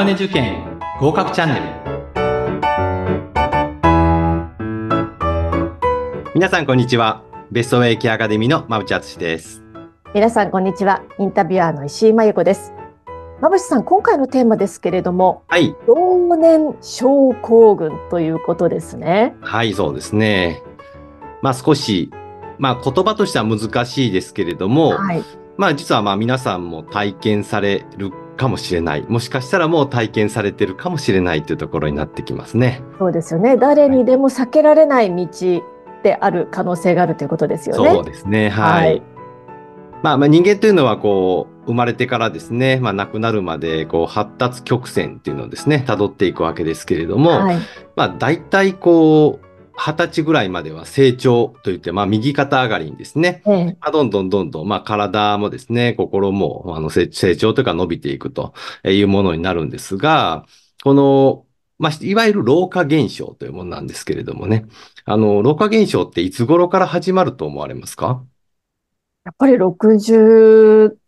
マネ受験合格チャンネル。皆さんこんにちは。ベストウェイキアカデミーの馬淵敦です。皆さんこんにちは。インタビュアーの石井真由子です。馬淵さん今回のテーマですけれどもはい。老年症候群ということですね。はいそうですね。まあ少しまあ言葉としては難しいですけれども、はい。まあ実はまあ皆さんも体験されるかもしれない。もしかしたらもう体験されてるかもしれないというところになってきますね。そうですよね誰にでも避けられない道である可能性があるということですよねそうですね。はい。はいまあ、まあ人間というのはこう生まれてからですね、まあ亡くなるまでこう発達曲線っていうのをですね、辿っていくわけですけれども、はいまあ大体こう二十歳ぐらいまでは成長といって、まあ右肩上がりにですね、ええ。まあ、どんどんどんどん、まあ、体もですね、心も、あの、成成長というか伸びていくというものになるんですが、この、まあ、いわゆる老化現象というものなんですけれどもね、あの、老化現象っていつ頃から始まると思われますか？やっぱり60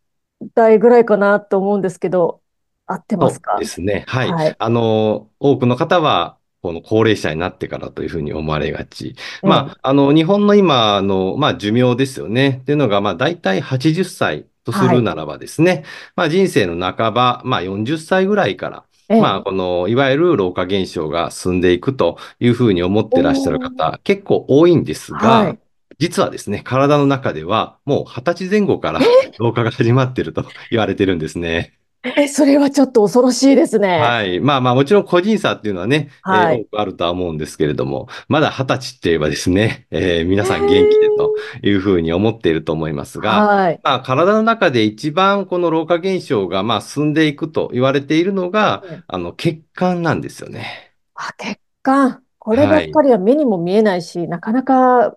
代ぐらいかなと思うんですけど合ってますか？そうですね。はい。はい。あの、多くの方は、この高齢者になってからというふうに思われがち。まあ、あの、日本の今の、まあ、寿命ですよね。っていうのが、まあ、大体80歳とするならばですね、まあ、人生の半ば、まあ、40歳ぐらいから、ええ。まあ、この、いわゆる老化現象が進んでいくというふうに思ってらっしゃる方、結構多いんですが、はい。実はですね、体の中ではもう20歳前後から老化が始まっていると言われてるんですね。えそれはちょっと恐ろしいですねはい。まあまあ、もちろん個人差っていうのはね、えーはい多くあるとは思うんですけれども、まだ20歳って言えばですね、えー皆さん元気でというふうに思っていると思いますが、はいまあ、体の中で一番この老化現象がまあ進んでいくと言われているのが、うんあの、血管なんですよね。あ、血管。こればっかりは目にも見えないし、なかなか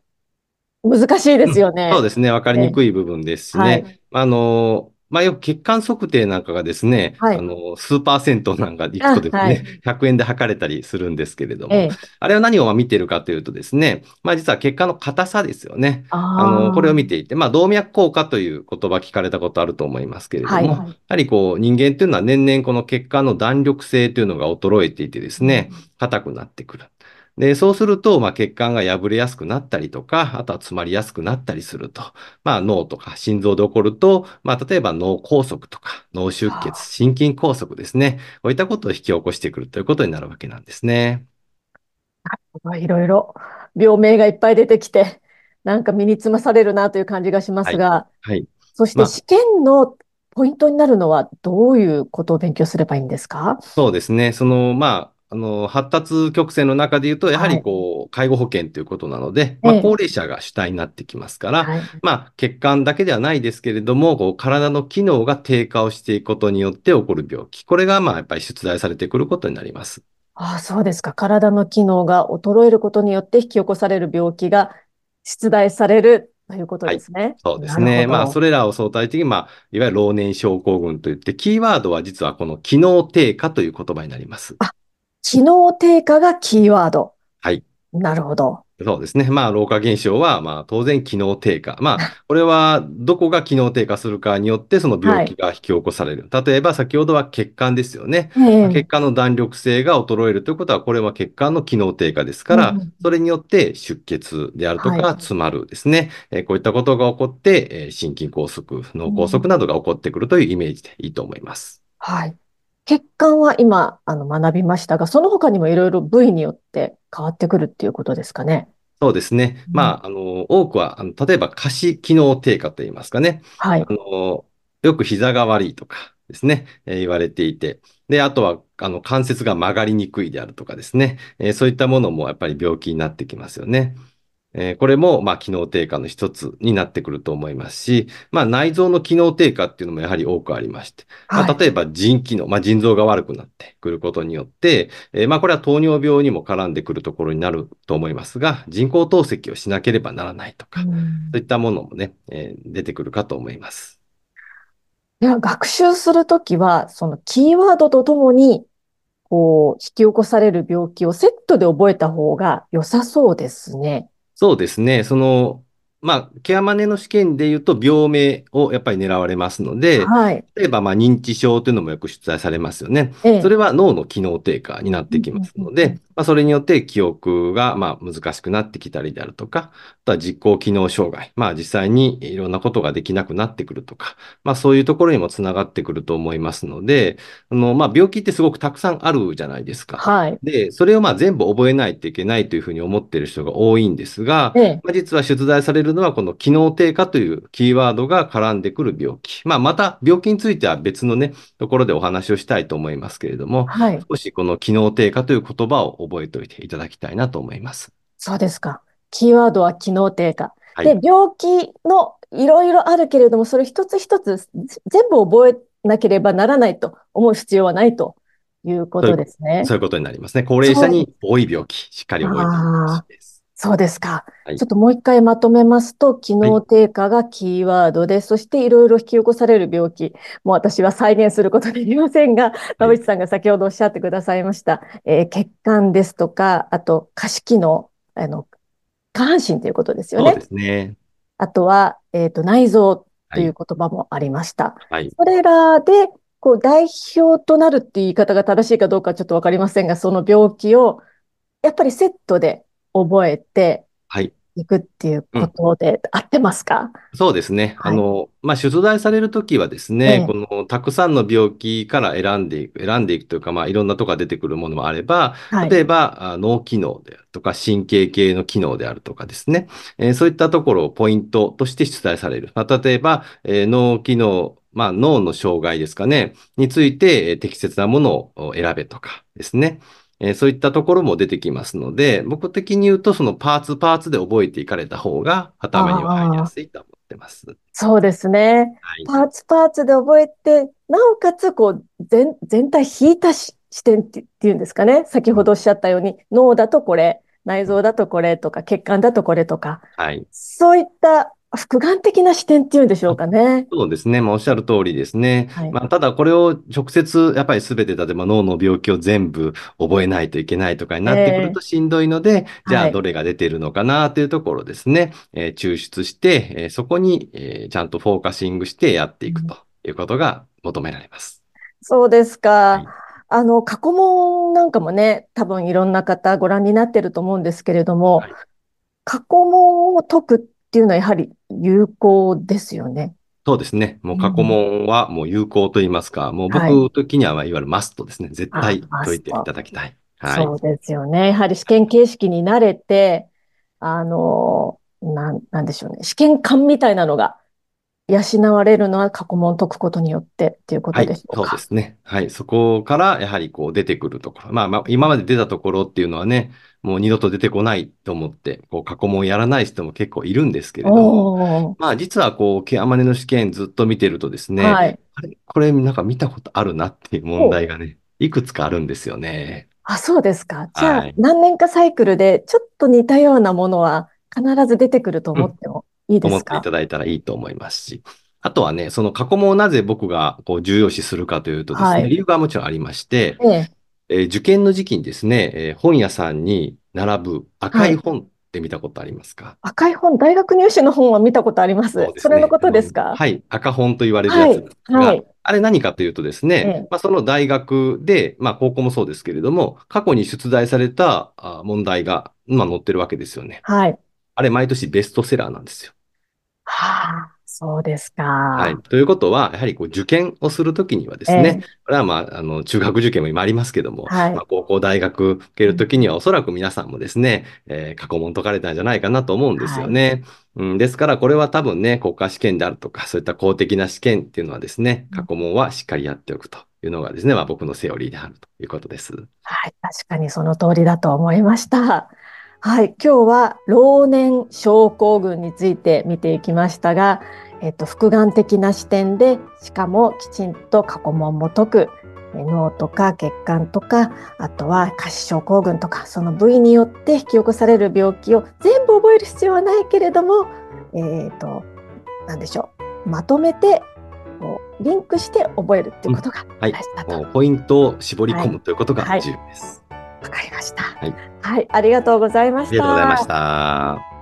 難しいですよね。そうですね。わかりにくい部分ですしね。はいあの、まあ、よく血管測定なんかがですね、はい。あの、スーパー銭湯なんか行くとですね、あはい。100円で測れたりするんですけれども、ええ、あれは何を見てるかというとですね、まあ実は血管の硬さですよね。ああの、これを見て、ていて、まあ動脈硬化という言葉聞かれたことあると思いますけれども、はいやはりこう人間というのは年々この血管の弾力性というのが衰えていてですね、硬くなってくる。で、そうすると、まあ、血管が破れやすくなったりとか、あとは詰まりやすくなったりすると。まあ、脳とか心臓で起こると、まあ、例えば脳梗塞とか、脳出はあ血、心筋梗塞ですね。こういったことを引き起こしてくるということになるわけなんですね。いろいろ病名がいっぱい出てきて、なんか身につまされるなという感じがしますが、はい。そしまあて試験のポイントになるのはどういうことを勉強すればいいんですか？そうですね。その、まあ、あの、発達曲線の中で言うと、やはりはいこう、介護保険ということなので、まあ、ええ高齢者が主体になってきますから、はい。まあ、血管だけではないですけれども、こう体の機能が低下をしていくことによって起こる病気。これが、まあ、やっぱり出題されてくることになります。ああ、そうですか。体の機能が衰えることによって引き起こされる病気が出題されるということですね。そうですね。まあ、それらを相対的に、まあ、いわゆる老年症候群といって、キーワードは実はこの機能低下という言葉になります。機能低下がキーワード。はい。なるほど。そうですね。まあ、老化現象は、まあ、当然機能低下。まあ、これは、どこが機能低下するかによって、その病気が引き起こされる。例えば、先ほどは血管ですよね。ええ血管の弾力性が衰えるということは、これは血管の機能低下ですからうんうん、それによって出血であるとはいか、詰まるですね。えーこういったことが起こって、えー心筋梗塞、脳梗塞などが起こってくるというイメージでいいと思います。はい。血管は今、あの、学びましたが、その他にもいろいろ部位によって変わってくるっていうことですかね。そうですね。うんまあ、あの、多くは、あの例えば下肢機能低下といいますかね。はいあ。の、よく膝が悪いとかですね、えー言われていて、で、あとは、あの、関節が曲がりにくいであるとかですね、えーそういったものもやっぱり病気になってきますよね。えーこれも、まあ、機能低下の一つになってくると思いますし、まあ、内臓の機能低下っていうのもやはり多くありまして、まあ、はい。例えば腎機能、まあ、腎臓が悪くなってくることによって、えーまあ、これは糖尿病にも絡んでくるところになると思いますが、人工透析をしなければならないとか、うんそういったものもね、えー出てくるかと思います。では、学習するときは、そのキーワードとともに、こう、引き起こされる病気をセットで覚えた方が良さそうですね。そうですね。その、まあ、ケアマネの試験で言うと、病名をやっぱり狙われますので、はい。例えば、まあ、認知症というのもよく出題されますよね。ええそれは脳の機能低下になってきますので、まあ、それによって記憶が、まあ、難しくなってきたりであるとか、あとは実行機能障害。まあ、実際にいろんなことができなくなってくるとか、まあ、そういうところにもつながってくると思いますので、あの、まあ、病気ってすごくたくさんあるじゃないですか。はい。で、それをまあ全部覚えないといけないというふうに思っている人が多いんですが、ええまあ、実は出題されるのはこの機能低下というキーワードが絡んでくる病気。まあ、また病気については別のね、ところでお話をしたいと思いますけれども、はい。少しこの機能低下という言葉を覚えておいていただきたいなと思います。そうですか。キーワードは機能低下。はいで、病気のいろいろあるけれども、それ一つ一つ全部覚えなければならないと思う必要はないということですね。そういうことになりますね。高齢者に多い病気、しっかり覚えてほしいです。そうですか。はいちょっともう一回まとめますと、機能低下がキーワードで、そしていろいろ引き起こされる病気。もう私は再現することできませんが、田淵さんが先ほどおっしゃってくださいました。えー血管ですとか、あと下肢機能、あの、下半身ということですよねそうで。すね。あとは、えっと、内臓というはい。言葉もありました。はい。それらで、こう、代表となるっていう言い方が正しいかどうかちょっとわかりませんが、その病気を、やっぱりセットで覚えてはい。いくっていうことで合ってますか？そうですね。はいあの、まあ、出題されるときはですえね、えこのたくさんの病気から選んでいく、選んでいくというか、まあ、いろんなとこが出てくるものもあれば、はい。例えば、あ脳機能であるとか、神経系の機能であるとかですね、えーそういったところをポイントとして出題される。まあ、例えば、えー脳機能、まあ、脳の障害ですかね、について、えー適切なものを選べとかですね。えーそういったところも出てきますので、僕的に言うと、そのパーツパーツで覚えていかれた方が頭には入りやすいと思ってます。そうですね。はい。パーツパーツで覚えて、なおかつ、こう、全、全体引いたし視点っていうんですかね。先ほどおっしゃったように、脳だとこれ、内臓だとこれとか、血管だとこれとか、はい。そういった複眼的な視点っていうんでしょうかね。そうですね。まあ、おっしゃる通りですね。はいまあ、ただこれを直接、やっぱり全て、例えば脳の病気を全部覚えないといけないとかになってくるとしんどいので、じゃはいあどれが出てるのかなというところですね。えー抽出して、えーそこに、えーちゃんとフォーカシングしてやっていくということが求められます。そうですか。はいあの、過去問なんかもね、多分いろんな方ご覧になってると思うんですけれどもはい、過去問を解くっていうのはやはり有効ですよね。そうですね。もう過去問はもう有効と言いますか、もうはい僕的にはまあいわゆるマストですね。絶対あ解いていただきたい。はい。そうですよね。やはり試験形式に慣れて、あの、なん、なんでしょうね。試験官みたいなのが養われるのは過去問を解くことによってっていうことはい、でしょうそうでか。すね。はい。そこから、やはりこう出てくるところ。まあまあ、今まで出たところっていうのはね、もう二度と出てこないと思って、こう過去問やらない人も結構いるんですけれども、まあ実はこう、ケアマネの試験ずっと見てるとですね、はい。あれ、これなんか見たことあるなっていう問題がね、いくつかあるんですよね。あ、そうですか。じゃあはい、何年かサイクルでちょっと似たようなものは必ず出てくると思ってもいい思っていただいたらいいと思いますし、あとはね、その過去問をなぜ僕がこう重要視するかというとですね、はい。理由がもちろんありまして、ええ。えー受験の時期にですね、えー本屋さんに並ぶ赤い本って見たことありますか？赤い本、大学入試の本は見たことあります。そね。それのことですあかのはい、赤本と言われるやつですが、はい。はい。あれ何かというとですね、ええ。まあ、その大学で、まあ高校もそうですけれども、過去に出題されたあ問題が、まあ、載ってるわけですよね。はい。あれ毎年ベストセラーなんですよ。はあ、そうですか。はい。ということは、やはりこう受験をするときにはですね、これはまあ、あの、中学受験も今ありますけども、はいまあ、高校、大学受けるときにはおそらく皆さんもですね、えー過去問解かれたんじゃないかなと思うんですよね。うん、ですから、これは多分ね、国家試験であるとか、そういった公的な試験っていうのはですね、過去問はしっかりやっておくというのがですね、まあ僕のセオリーであるということです。はい、確かにその通りだと思いました。はい、今日は老年症候群について見ていきましたが、えっと、複眼的な視点で、しかもきちんと過去問も解く、え脳とか血管とか、あとは下肢症候群とか、その部位によって引き起こされる病気を全部覚える必要はないけれども、えっと、なんでしょう、まとめて、こうリンクして覚えるっていうことがはい大事だ。と。もうポイントを絞り込むということがはい重要です。わかりました。はいはい、ありがとうございました。ありがとうございました。